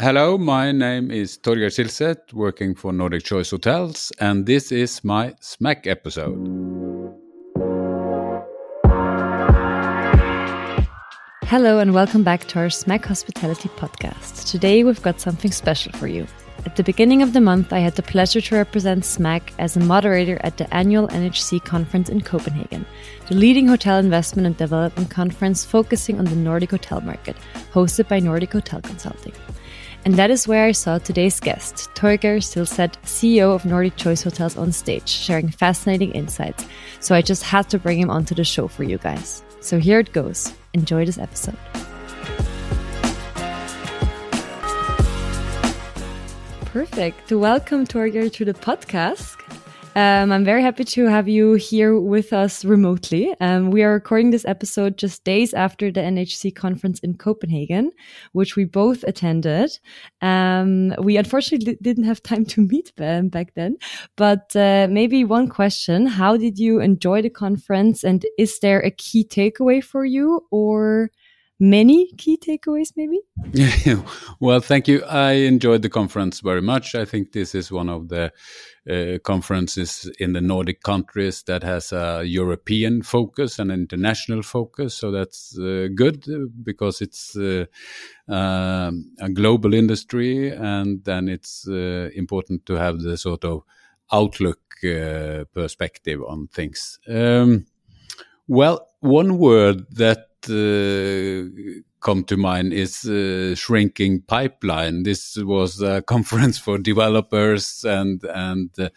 Hello, my name is Torgeir Silseth, working for Nordic Choice Hotels, and this is my Smack episode. Hello, and welcome back to our Smack Hospitality podcast. Today, we've got something special for you. At the beginning of the month, I had the pleasure to represent SMAC as a moderator at the annual NHC conference in Copenhagen, the leading hotel investment and development conference focusing on the Nordic hotel market, hosted by Nordic Hotel Consulting. And that is where I saw today's guest, Torgeir Silseth, CEO of Nordic Choice Hotels, on stage, sharing fascinating insights. So I just had to bring him onto the show for you guys. So here it goes. Enjoy this episode. Perfect. To welcome, Torgeir, to the podcast. Um, I'm very happy to have you here with us remotely. Um, we are recording this episode just days after the NHC conference in Copenhagen, which we both attended. Um, we unfortunately didn't have time to meet them back then, but uh, maybe one question: How did you enjoy the conference, and is there a key takeaway for you, or many key takeaways maybe? Well thank you. I enjoyed the conference very much. I think this is one of the uh, conferences in the nordic countries that has a european focus and international focus. So that's uh, good because it's uh, um, a global industry and then it's uh, important to have the sort of outlook uh, perspective on things. Um, well one word that uh, come to mind is uh, shrinking pipeline. This was a conference for developers and and uh,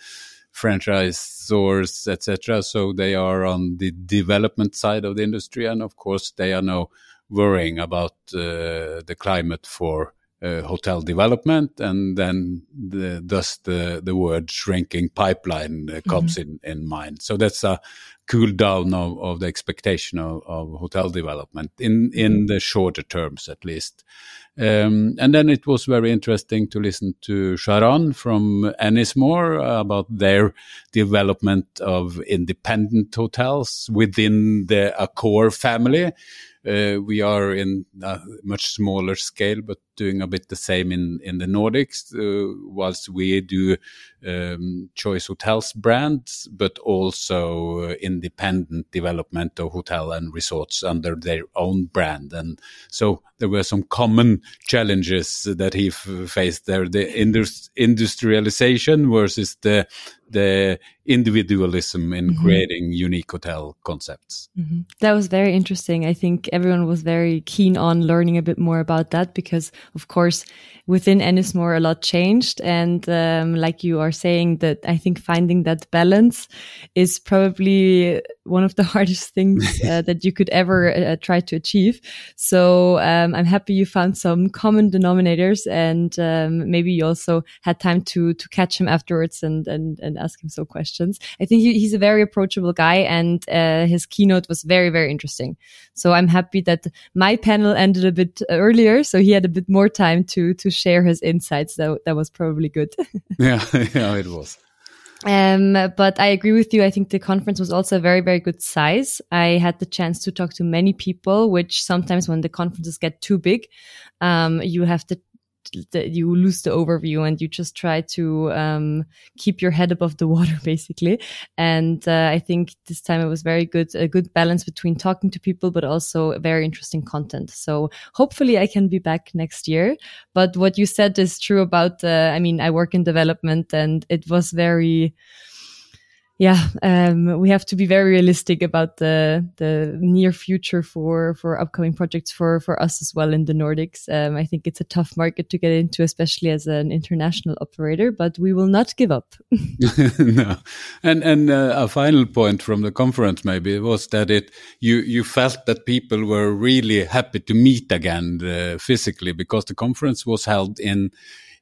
franchisors, etc. So they are on the development side of the industry, and of course they are now worrying about uh, the climate for uh, hotel development, and then the, thus the the word shrinking pipeline uh, comes mm -hmm. in in mind. So that's a cool down of, of the expectation of, of, hotel development in in mm-hmm. the shorter terms at least. Um, and then it was very interesting to listen to Sharan from Ennismore about their development of independent hotels within the Accor family. Uh, we are in a much smaller scale, but doing a bit the same in in the Nordics. Uh, whilst we do um, Choice Hotels brands, but also uh, independent development of hotel and resorts under their own brand. And so there were some common challenges that he faced there: the indus industrialization versus the the individualism in mm -hmm. creating unique hotel concepts. Mm -hmm. That was very interesting. I think everyone was very keen on learning a bit more about that because, of course, within Ennismore, a lot changed. And um, like you are saying, that I think finding that balance is probably one of the hardest things uh, that you could ever uh, try to achieve. So um, I'm happy you found some common denominators, and um, maybe you also had time to to catch him afterwards and and and ask him some questions. I think he, he's a very approachable guy, and uh, his keynote was very very interesting. So I'm happy that my panel ended a bit earlier, so he had a bit more time to to share his insights. That that was probably good. yeah, yeah, it was. Um, but I agree with you. I think the conference was also a very, very good size. I had the chance to talk to many people, which sometimes when the conferences get too big, um, you have to you lose the overview and you just try to um, keep your head above the water basically. And uh, i think this time it was very good a good balance between talking to people but also very interesting content. So hopefully i can be back next year. But what you said is true about uh, i mean i work in development and it was very yeah, um, we have to be very realistic about the the near future for for upcoming projects for for us as well in the Nordics. Um, I think it's a tough market to get into, especially as an international operator. But we will not give up. no, and and uh, a final point from the conference maybe was that it you you felt that people were really happy to meet again uh, physically because the conference was held in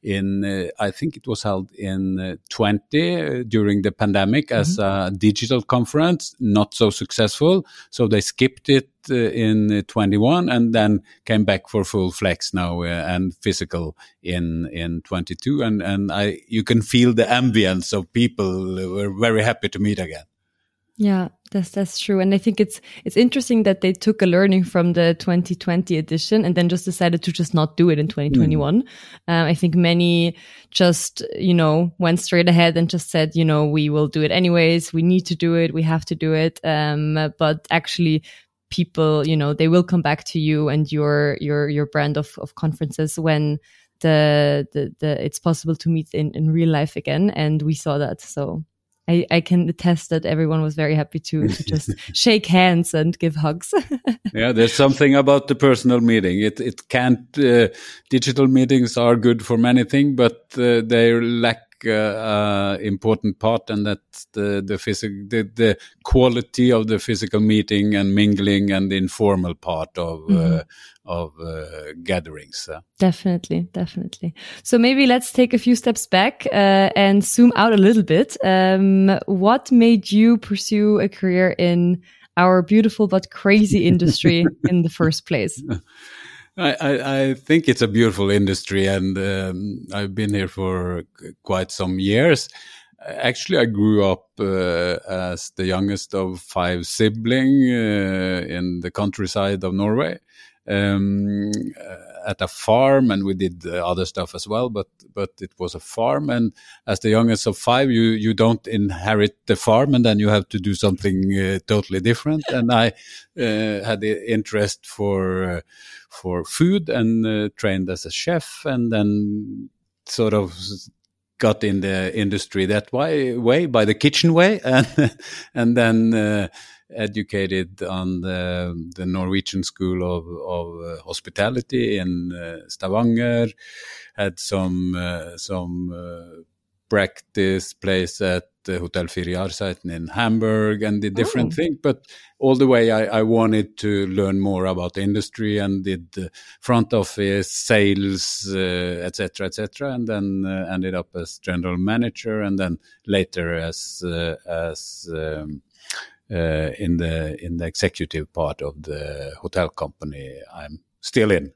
in uh, I think it was held in uh, 20 uh, during the pandemic mm -hmm. as a digital conference, not so successful. So they skipped it in 21 and then came back for full flex now and physical in in 22 and and I you can feel the ambience of people were very happy to meet again. Yeah, that's that's true, and I think it's it's interesting that they took a learning from the 2020 edition and then just decided to just not do it in 2021. Mm. Um, I think many just you know went straight ahead and just said you know we will do it anyways. We need to do it. We have to do it. Um, but actually, people you know they will come back to you and your your your brand of of conferences when the the, the it's possible to meet in in real life again, and we saw that so. I, I can attest that everyone was very happy to, to just shake hands and give hugs. yeah, there's something about the personal meeting. It it can't. Uh, digital meetings are good for many things, but uh, they lack uh, uh, important part, and that the the physical the, the quality of the physical meeting and mingling and the informal part of mm -hmm. of uh, gatherings. Definitely, definitely. So maybe let's take a few steps back and zoom out a little bit. Um, what made you pursue a career in our beautiful but crazy industry in the first place? I, I, think it's a beautiful industry, and um, I've been here for quite some years. Actually, I grew up uh, as the youngest of five siblings uh, in the countryside of Norway. Um, at a farm and we did uh, other stuff as well but but it was a farm and as the youngest of five you you don't inherit the farm and then you have to do something uh, totally different. And i uh, had the interest for for food and trained as a chef and then sort of got in the industry that way, way by the kitchen way and and then uh, educated on the, the Norwegian School of, of uh, Hospitality in uh, Stavanger, had some uh, some practice place at the Hotel Fire in Hamburg and did different oh. things. But all the way, I, I, wanted to learn more about the industry and did front office, sales, etc., uh, etc., et and then uh, ended up as general manager, and then later as uh, as um, uh, in the in the executive part of the hotel company I'm still in.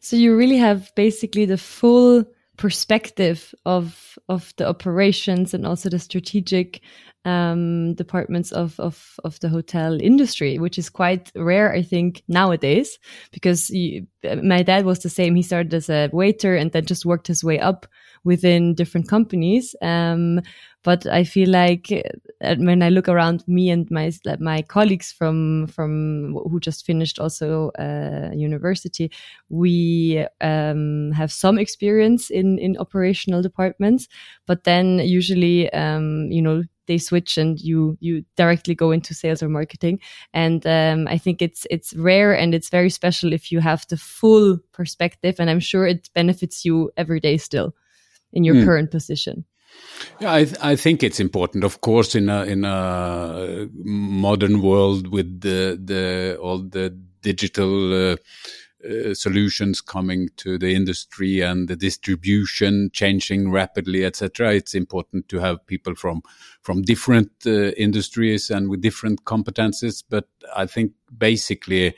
So you really have basically the full perspective of of the operations and also the strategic um, departments of, of of the hotel industry, which is quite rare, I think, nowadays. Because my dad was the same; he started as a waiter and then just worked his way up within different companies. Um, but I feel like uh, when I look around me and my my colleagues from from who just finished also uh, university, we um, have some experience in in operational departments, but then usually um, you know they switch and you you directly go into sales or marketing. And um, i think it's it's rare and it's very special if you have the full perspective. And i'm sure it benefits you every day still in your mm. current position yeah, I, th I think it's important, of course, in a in a modern world with the the all the digital uh, uh, solutions coming to the industry and the distribution changing rapidly, etc. It's important to have people from from different uh, industries and with different competences. But I think basically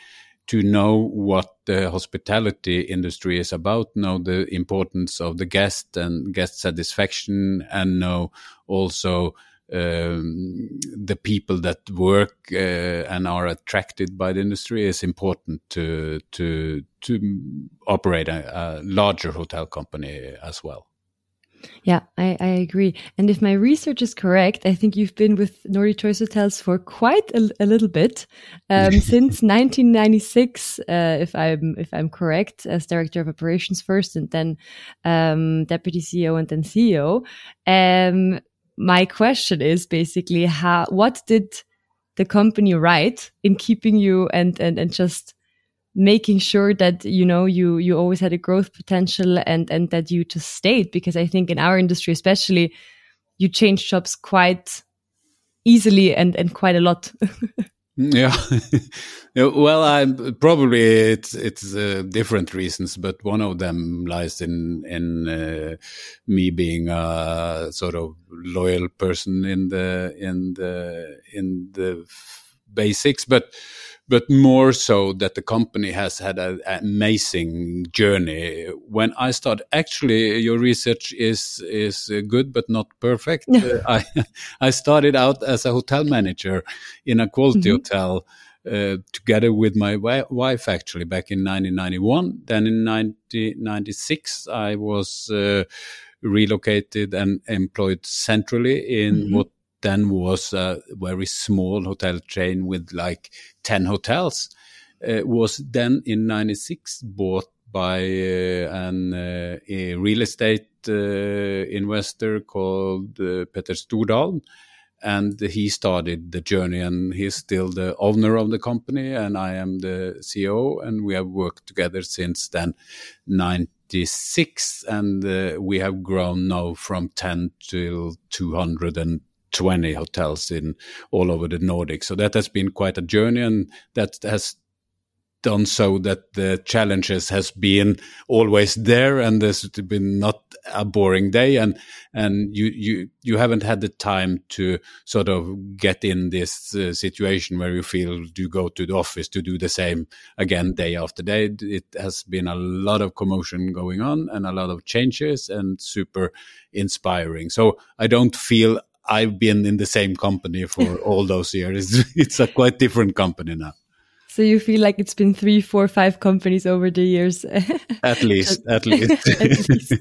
to know what the hospitality industry is about, know the importance of the guest and guest satisfaction, and know also um, the people that work uh, and are attracted by the industry is important to to to operate a, a larger hotel company as well. Yeah, I, I agree. And if my research is correct, I think you've been with Nordic Choice Hotels for quite a, a little bit, um, since 1996, uh, if I'm if I'm correct, as director of operations first, and then um, deputy CEO, and then CEO. Um, my question is basically how what did the company right in keeping you and and and just making sure that you know you you always had a growth potential and and that you just stayed because i think in our industry especially you change jobs quite easily and and quite a lot. Yeah. Well i probably it's it's uh, different reasons but one of them lies in in uh, me being a sort of loyal person in the in the in the basics but but more so that the company has had an amazing journey. When I start, actually, your research is is good but not perfect. uh, I I started out as a hotel manager in a quality mm -hmm. hotel. Uh, together with my wife actually back in 1991 then in 1996 i was uh, relocated and employed centrally in mm -hmm. what then was a very small hotel chain with like 10 hotels, uh, was then in 96 bought by uh, an uh, a real estate uh, investor called uh, Petter Stordalen. And he started the journey, and he's still the owner of the company, and I am the CEO, and we have worked together since then, 96, and uh, we have grown now from 10 to 200 and 20 hotels in all over the Nordics. So that has been quite a journey, and that has done so that the challenges has been always there and there's been not a boring day. And and you you you haven't had the time to sort of get in this uh, situation where you feel you go to the office to do the same again day after day. It has been a lot of commotion going on and a lot of changes and super inspiring. So i don't feel I've been in the same company for all those years. It's a quite different company now. So you feel like it's been three, four, five companies over the years. at least, at least. at least.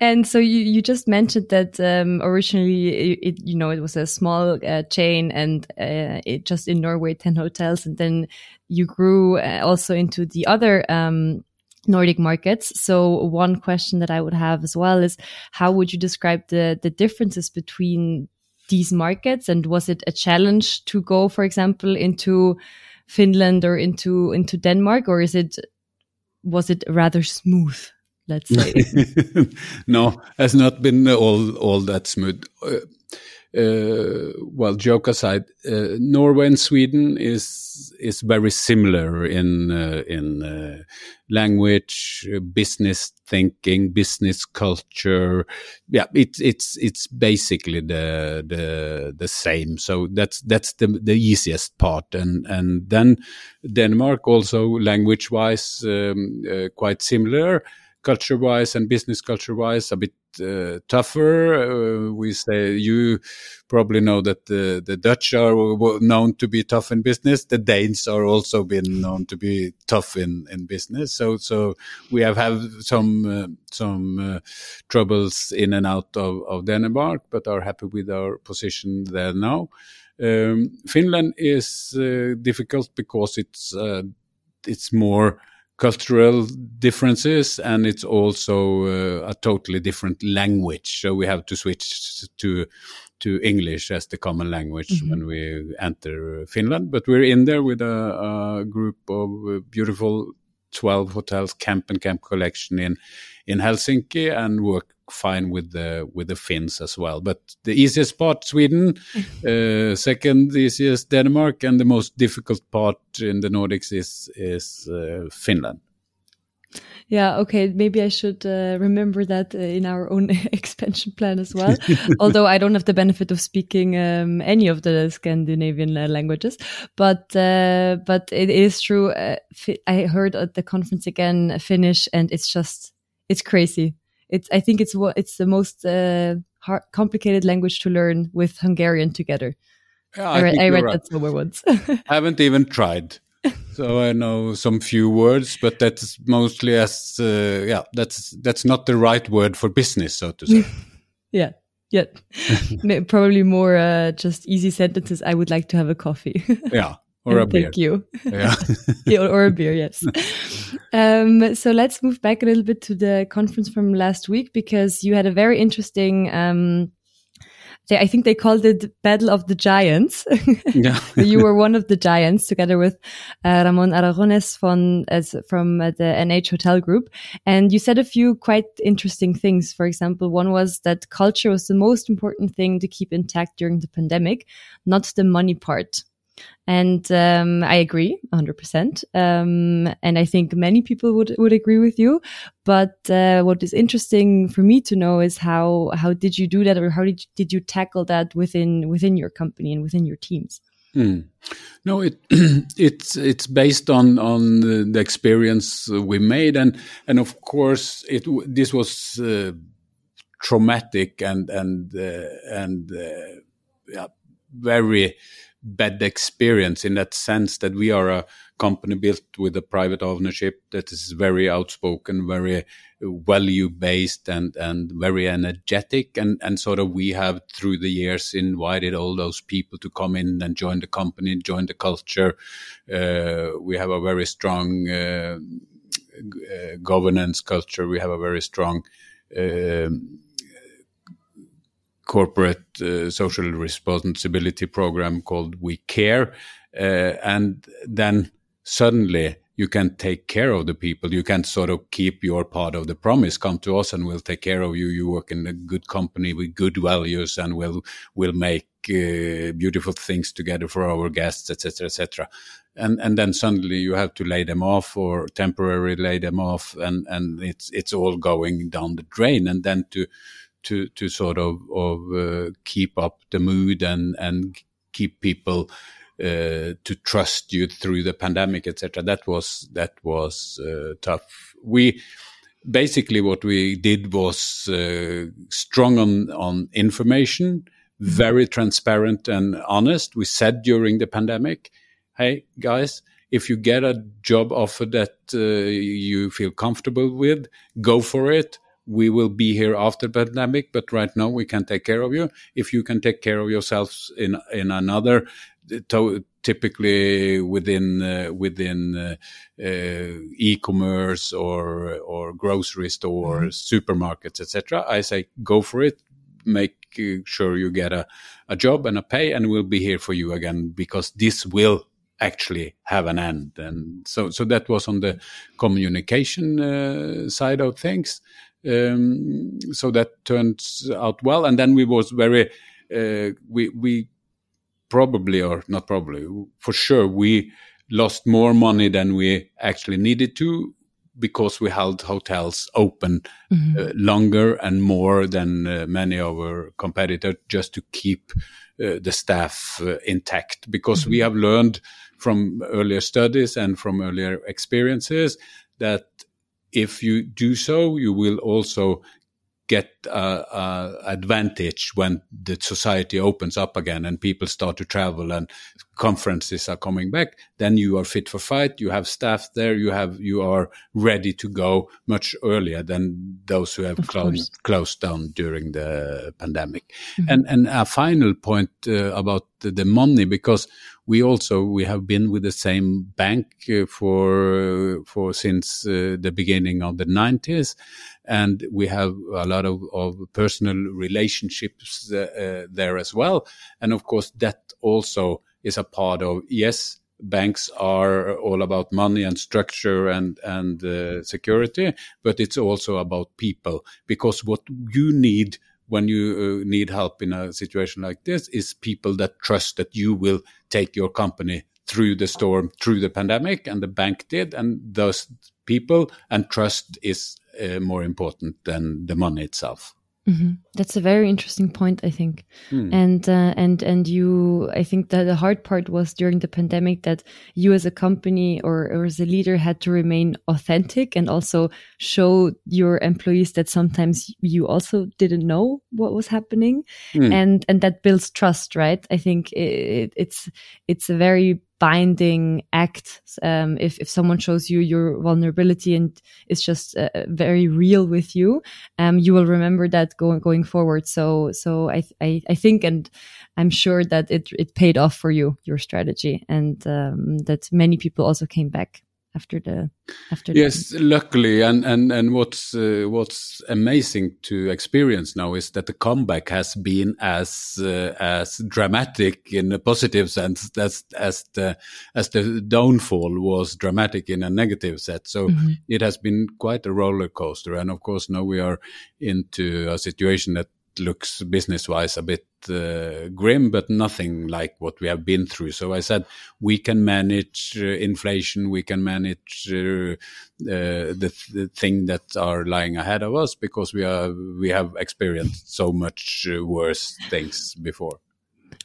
and so you, you just mentioned that um, originally it, it, you know it was a small uh, chain and uh, it just in Norway ten hotels and then you grew uh, also into the other um, Nordic markets. So one question that I would have as well is how would you describe the the differences between these markets? And was it a challenge to go for example into Finland or into into Denmark or is it was it rather smooth let's say? No has not been all all that smooth. Uh, uh, well, joke aside, uh, Norway and Sweden is is very similar in uh, in uh, language, business thinking, business culture. Yeah, it's it's it's basically the the the same. So that's that's the the easiest part, and and then Denmark also language wise um, uh, quite similar culture wise and business culture wise a bit uh, tougher. Uh, we say you probably know that the, the Dutch are known to be tough in business. The Danes are also been known to be tough in, in business. So so we have have some uh, some uh, troubles in and out of, of Denmark, but are happy with our position there now. Um, Finland is uh, difficult because it's uh, it's more cultural differences and it's also uh, a totally different language so we have to switch to to english as the common language mm -hmm. when we enter finland but we're in there with a, a group of beautiful 12 hotels Kämp and Kämp Collection in in helsinki and work fine with the with the Finns as well. But the easiest part Sweden, uh, second easiest Denmark, and the most difficult part in the Nordics is is uh, Finland. Yeah, okay. Maybe I should uh, remember that uh, in our own expansion plan as well. Although I don't have the benefit of speaking um, any of the Scandinavian uh, languages, but uh, but it is true. Uh, I heard at the conference again Finnish, and it's just it's crazy it's I think it's what it's the most uh, hard, complicated language to learn with Hungarian together. Yeah, I, I read, I read right. that somewhere once. Haven't even tried, so I know some few words, but that's mostly as uh, yeah, that's that's not the right word for business, so to say. yeah. Yeah, probably more uh, just easy sentences. I would like to have a coffee. yeah, or a beer. Thank you. Yeah. yeah, or a beer, yes. Um, so let's move back a little bit to the conference from last week because you had a very interesting. Um, they, I think they called it Battle of the Giants. yeah. you were one of the giants together with uh, Ramon Aragones from, as, from uh, the NH Hotel Group. And you said a few quite interesting things. For example, one was that culture was the most important thing to keep intact during the pandemic, not the money part. And um, I agree 100%. Um, and I think many people would, would agree with you. But uh, what is interesting for me to know is how, how did you do that or how did you, did you tackle that within, within your company and within your teams? Mm. No, it it's it's based on on the experience we made, and and of course it this was uh, traumatic and and uh, and uh, yeah, very bad experience in that sense that we are a company built with a private ownership that is very outspoken, very value based and and very energetic. And and sort of we have through the years invited all those people to come in and join the company join the culture. Uh, we have a very strong uh, uh, governance culture. We have a very strong um, corporate uh, social responsibility program called we care uh, and then suddenly you can take care of the people. You can sort of keep your part of the promise. Come to us and we'll take care of you. You work in a good company with good values and we'll, we'll make uh, beautiful things together for our guests, etc., etc. And, and then suddenly you have to lay them off or temporarily lay them off and, and it's, it's all going down the drain. And then to, to, to sort of, of uh, keep up the mood and, and keep people, uh, to trust you through the pandemic, etc. That was that was uh, tough. We basically what we did was uh, strong on on information, very transparent and honest. We said during the pandemic, "Hey guys." If you get a job offer that uh, you feel comfortable with, go for it we will be here after pandemic, but right now we can take care of you. If you can take care of yourselves in in another typically within uh, within uh, uh, e-commerce or or grocery stores, mm-hmm. supermarkets, etc. I say go for it. Make sure you get a, a job and a pay, and we'll be here for you again because this will actually have an end. And so so that was on the communication uh, side of things. Um, so that turned out well, and then we was very uh, we we probably or not probably for sure we lost more money than we actually needed to because we held hotels open mm-hmm. uh, longer and more than uh, many of our competitors just to keep uh, the staff uh, intact because mm-hmm. we have learned from earlier studies and from earlier experiences that if you do so you will also get a, a, advantage when the society opens up again and people start to travel and conferences are coming back then you are fit for fight you have staff there you have you are ready to go much earlier than those who have closed, closed down during the pandemic. Mm -hmm. and and a final point uh, about the, the money because we also we have been with the same bank uh, for for since uh, the beginning of the 90s and we have a lot of, of personal relationships uh, there as well. And of course that also is a part of yes banks are all about money and structure and and uh, security but it's also about people because what you need when you uh, need help in a situation like this is people that trust that you will take your company through the storm, through the pandemic, and the bank did. And those people and trust is uh, more important than the money itself. Mm -hmm. That's a very interesting point, I think. Mm. And uh, and and you, I think that the hard part was during the pandemic that you, as a company or, or as a leader, had to remain authentic and also show your employees that sometimes you also didn't know what was happening, mm. and and that builds trust, right? I think it, it's it's a very binding act um, if, if someone shows you your vulnerability and is just uh, very real with you um, you will remember that going going forward. So so I, I, I think and I'm sure that it it paid off for you your strategy. And um, that many people also came back after the after yes the luckily and and and what's uh, what's amazing to experience now is that the comeback has been as uh, as dramatic in a positive sense as as the as the downfall was dramatic in a negative set so mm -hmm. it has been quite a roller coaster and of course now we are into a situation that looks business wise a bit uh, grim, but nothing like what we have been through. So I said we can manage uh, inflation, we can manage uh, uh the, the thing that are lying ahead of us because we are we have experienced so much uh, worse things before.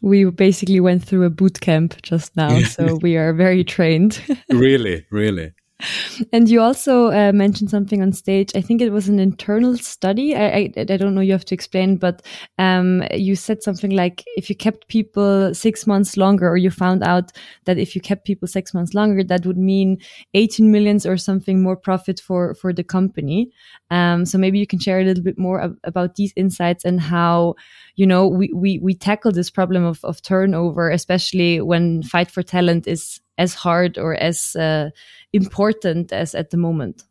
we basically went through a boot camp just now, so we are very trained. really, really. And you also uh, mentioned something on stage. I think it was an internal study. I, I, I don't know. You have to explain, but um, you said something like if you kept people six months longer, or you found out that if you kept people six months longer, that would mean 18 millions or something more profit for for the company. Um, so maybe you can share a little bit more ab about these insights and how you know we we we tackle this problem of of turnover, especially when fight for talent is as hard or as uh, important as at the moment.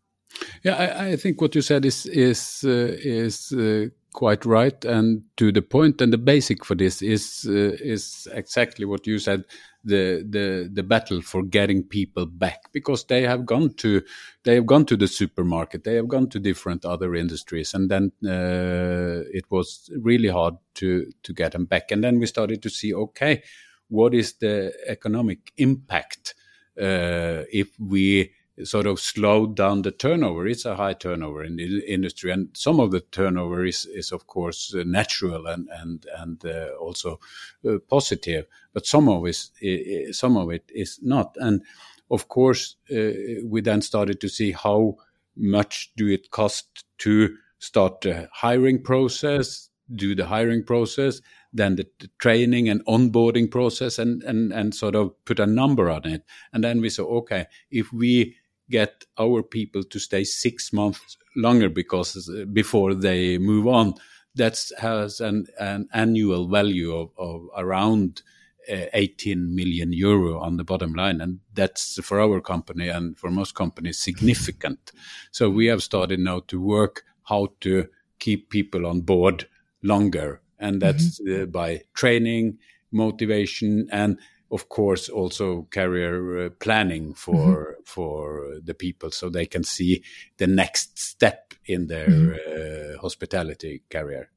Yeah, I, I, think what you said is is uh, is uh, quite right and to the point. And the basic for this is uh, is exactly what you said: the the the battle for getting people back because they have gone to they have gone to the supermarket, they have gone to different other industries, and then uh, it was really hard to to get them back. And then we started to see, okay, what is the economic impact uh, if we sort of slow down the turnover. It's a high turnover in the industry, and some of the turnover is, is of course uh, natural and and and uh, also uh, positive, but some of it some of it is not. And of course, uh, we then started to see how much do it cost to start the hiring process, do the hiring process, then the, the, training and onboarding process and, and, and sort of put a number on it. And then we saw, okay, if we get our people to stay six months longer because uh, before they move on, that has an, an annual value of, of around uh, 18 million euro on the bottom line. And that's for our company and for most companies significant. So we have started now to work how to keep people on board longer and that's mm-hmm. uh, by training, motivation, and of course also career uh, planning for mm-hmm. for the people so they can see the next step in their mm-hmm. uh, hospitality career.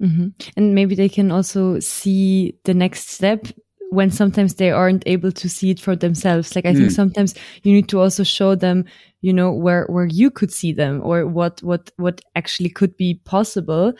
Mm-hmm. And maybe they can also see the next step when sometimes they aren't able to see it for themselves. Like I think mm. sometimes you need to also show them, you know, where where you could see them or what what what actually could be possible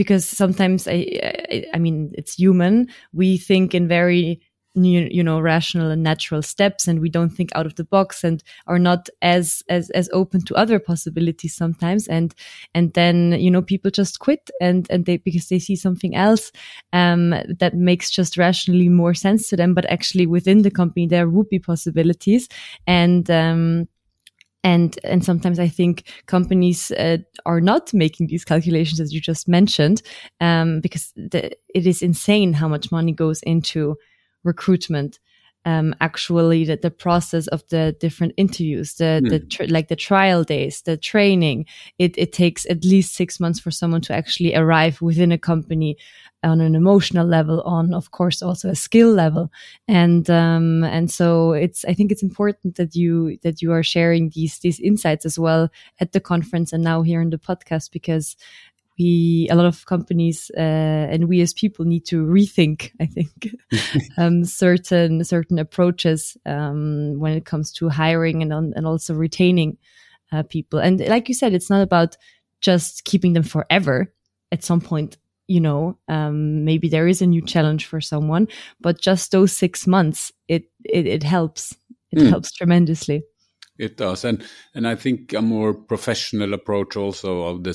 because sometimes I, I, I mean, it's human. We think in very you know rational and natural steps and we don't think out of the box and are not as as as open to other possibilities sometimes and and then you know people just quit and and they because they see something else um that makes just rationally more sense to them but actually within the company there would be possibilities and um and and sometimes I think companies uh, are not making these calculations as you just mentioned, um, because the, it is insane how much money goes into recruitment. Um, actually, the, the process of the different interviews, the, mm. the like the trial days, the training, it, it takes at least six months for someone to actually arrive within a company on an emotional level, on of course also a skill level, and um, and so it's I think it's important that you that you are sharing these these insights as well at the conference and now here in the podcast because we a lot of companies uh, and we as people need to rethink i think um, certain certain approaches um, when it comes to hiring and and also retaining uh, people. And like you said it's not about just keeping them forever. At some point you know um, maybe there is a new challenge for someone but just those six months it it, it helps. It mm. helps tremendously. It does. And and i think a more professional approach also of the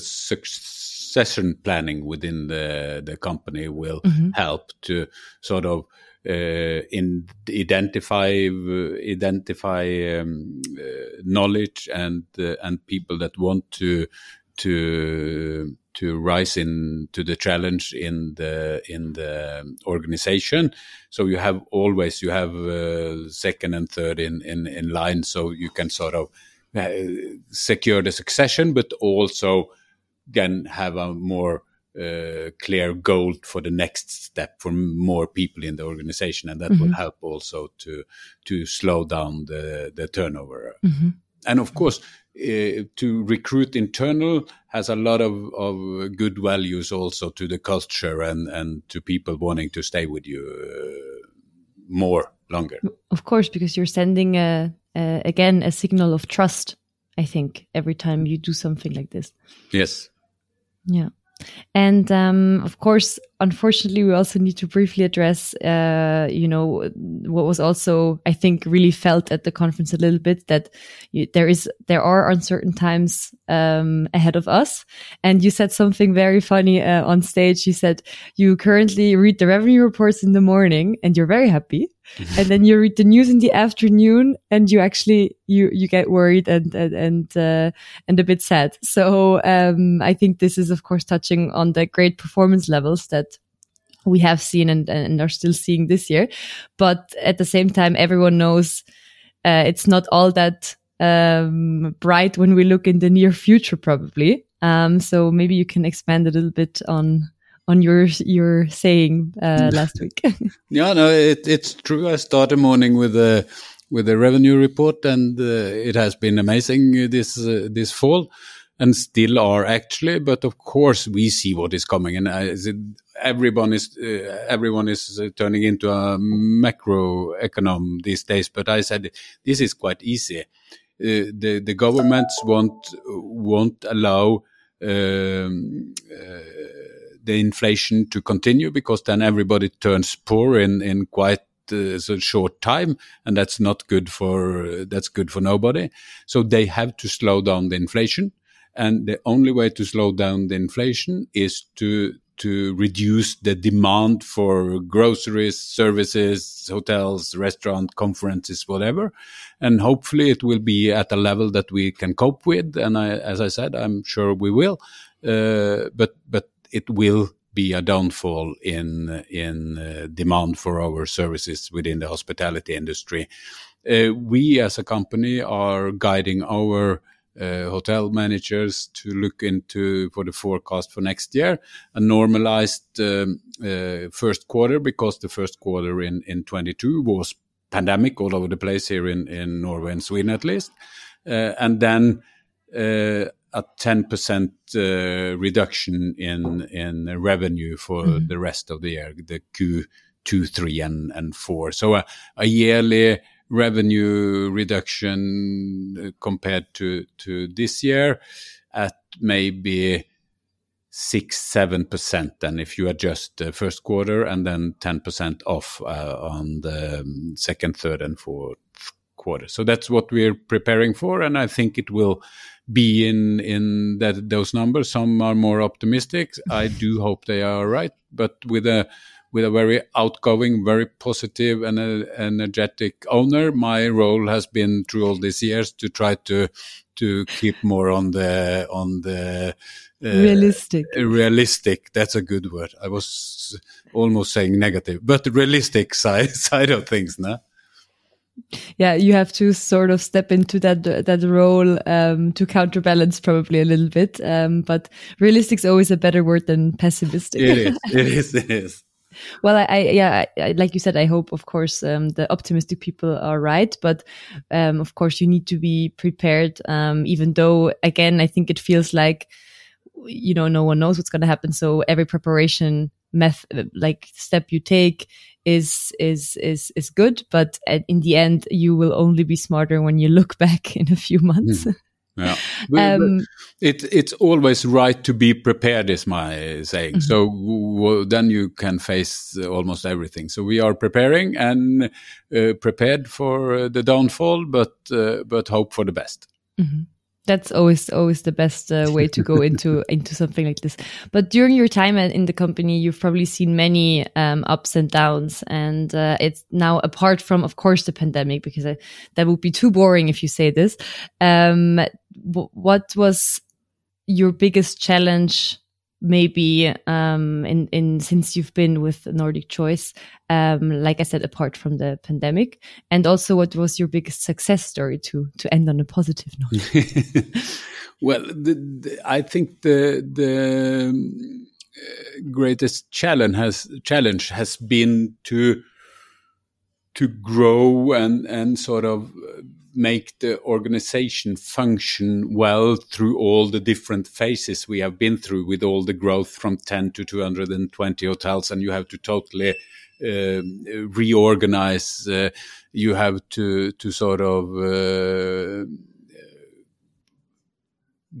succession planning within the the company will mm-hmm. help to sort of uh, in identify uh, identify um, uh, knowledge and uh, and people that want to to to rise in to the challenge in the in the organization. So you have always you have uh, second and third in, in in line, so you can sort of uh, secure the succession, but also can have a more uh, clear goal for the next step for more people in the organization, and that mm -hmm. will help also to to slow down the the turnover. Mm -hmm. And of course, uh, to recruit internal has a lot of, of good values also to the culture and, and to people wanting to stay with you uh, more longer. Of course, because you're sending a, a, again a signal of trust. I think every time you do something like this. Yes. Yeah. And um, of course, unfortunately, we also need to briefly address, uh, you know, what was also, I think, really felt at the conference a little bit that you, there is, there are uncertain times um, ahead of us. And you said something very funny uh, on stage. You said you currently read the revenue reports in the morning, and you're very happy. And then you read the news in the afternoon and you actually you you get worried and and and, uh, and a bit sad. So um, i think this is of course touching on the great performance levels that we have seen and, and are still seeing this year. But at the same time everyone knows uh, it's not all that um, bright when we look in the near future probably. Um, so maybe you can expand a little bit on on your your saying uh, last week. yeah, no, it, it's true. I start the morning with a with a revenue report, and uh, it has been amazing this uh, this fall, and still are actually. But of course, we see what is coming, and uh, everyone is uh, everyone is uh, turning into a macro econom these days. But I said this is quite easy. the the governments won't won't allow. Um, the inflation to continue because then everybody turns poor in in quite uh, a short time, and that's not good for uh, that's good for nobody. So they have to slow down the inflation, and the only way to slow down the inflation is to to reduce the demand for groceries, services, hotels, restaurants, conferences, whatever. And hopefully it will be at a level that we can cope with. And I, as I said, I'm sure we will. Uh, but, but it will be a downfall in in uh, demand for our services within the hospitality industry. Uh, we as a company are guiding our uh, hotel managers to look into for the forecast for next year a normalized um, uh, first quarter because the first quarter in in 22 was pandemic all over the place here in in Norway and Sweden at least uh, and then uh, a 10% uh, reduction in in revenue for mm. the rest of the year, the Q2, 3, and, and 4. So a, a yearly revenue reduction uh, compared to, to this year at maybe six, seven percent. And if you adjust the first quarter and then 10% off uh, on the um, second, third, and fourth quarter. So that's what we're preparing for. And I think it will be in in that those numbers. Some are more optimistic. I do hope they are right, but with a with a very outgoing, very positive and energetic owner, my role has been through all these years to try to to keep more on the on the uh, realistic realistic that's a good word i was almost saying negative but realistic side side of things now yeah you have to sort of step into that that role um, to counterbalance probably a little bit um, but realistic is always a better word than pessimistic. It is. It is. It is. Well, I, I yeah, I, like you said, I hope, of course, um, the optimistic people are right, but um, of course, you need to be prepared. Um, even though, again, I think it feels like you know no one knows what's going to happen, so every preparation method, like step you take, is is is is good but in the end you will only be smarter when you look back in a few months. Mm. yeah. Um, it, it's always right to be prepared is my saying. Mm -hmm. so well, then you can face almost everything. So we are preparing and uh, prepared for the downfall but uh, but hope for the best. Mm -hmm that's always always the best uh, way to go into into something like this. But during your time in the company you've probably seen many um, ups and downs and uh, it's now apart from of course the pandemic because I, that would be too boring if you say this um, what was your biggest challenge maybe um, in in since you've been with Nordic Choice, um, like I said, apart from the pandemic, and also what was your biggest success story to to end on a positive note? well, the, the, I think the the um, greatest challenge has challenge has been to to grow and and sort of make the organization function well through all the different phases we have been through with all the growth from 10 to 220 hotels and you have to totally uh, reorganize uh, you have to to sort of uh,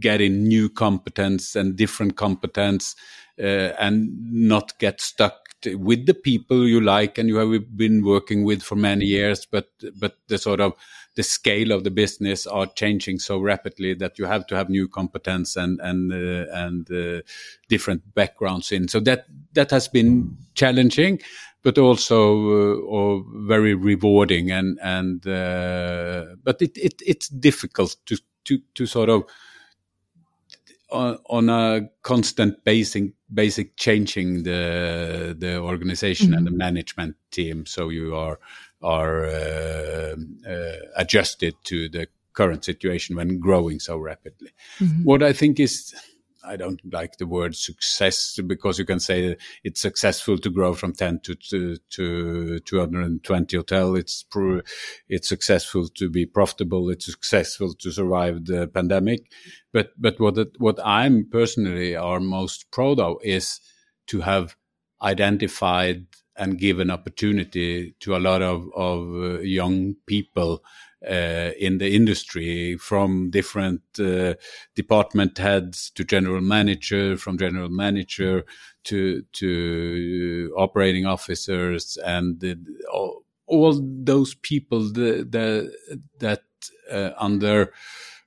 in new competence and different competence uh, and not get stuck with the people you like and you have been working with for many years but but the sort of the scale of the business are changing so rapidly that you have to have new competence and and uh, and uh, different backgrounds in. So that that has been challenging but also uh, very rewarding and and uh, but it, it it's difficult to to to sort of on, on a constant basic basic changing the the organization mm-hmm. and the mm-hmm. management team so you are are uh, uh, adjusted to the current situation when growing so rapidly mm-hmm. what i think is I don't like the word success because you can say it's successful to grow from 10 to, to, to 220 hotel. It's pro, it's successful to be profitable. It's successful to survive the pandemic. But, but what, it, what I'm personally are most proud of is to have identified and give an opportunity to a lot of, of uh, young people uh, in the industry from different uh, department heads to general manager, from general manager to to operating officers, and the, all, all, those people that uh, under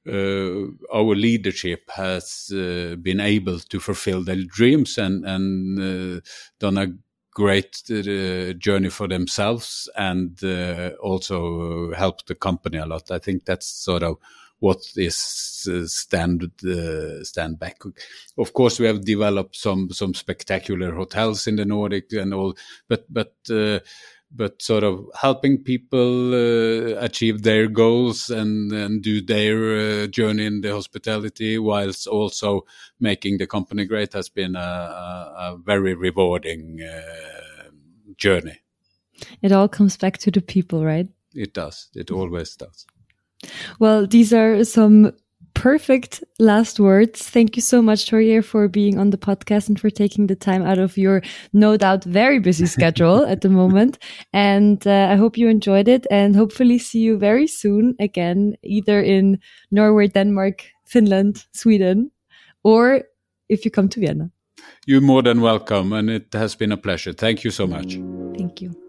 uh, our leadership has uh, been able to fulfill their dreams and and done a great uh, journey for themselves and uh, also help the company a lot. I think that's sort of what is uh, stand uh, stand back. Of course, we have developed some some spectacular hotels in the Nordic and all, but but uh, but sort of helping people uh, achieve their goals and, and do their uh, journey in the hospitality whilst also making the company great has been a, a, a very rewarding uh, journey. It all comes back to the people, right? It does. It always does. Well, these are some perfect last words. Thank you so much, Torgeir, for being on the podcast and for taking the time out of your no doubt very busy schedule at the moment. And uh, I hope you enjoyed it and hopefully see you very soon again, either in Norway, Denmark, Finland, Sweden, or if you come to Vienna. You're more than welcome, and it has been a pleasure. Thank you so much. Thank you.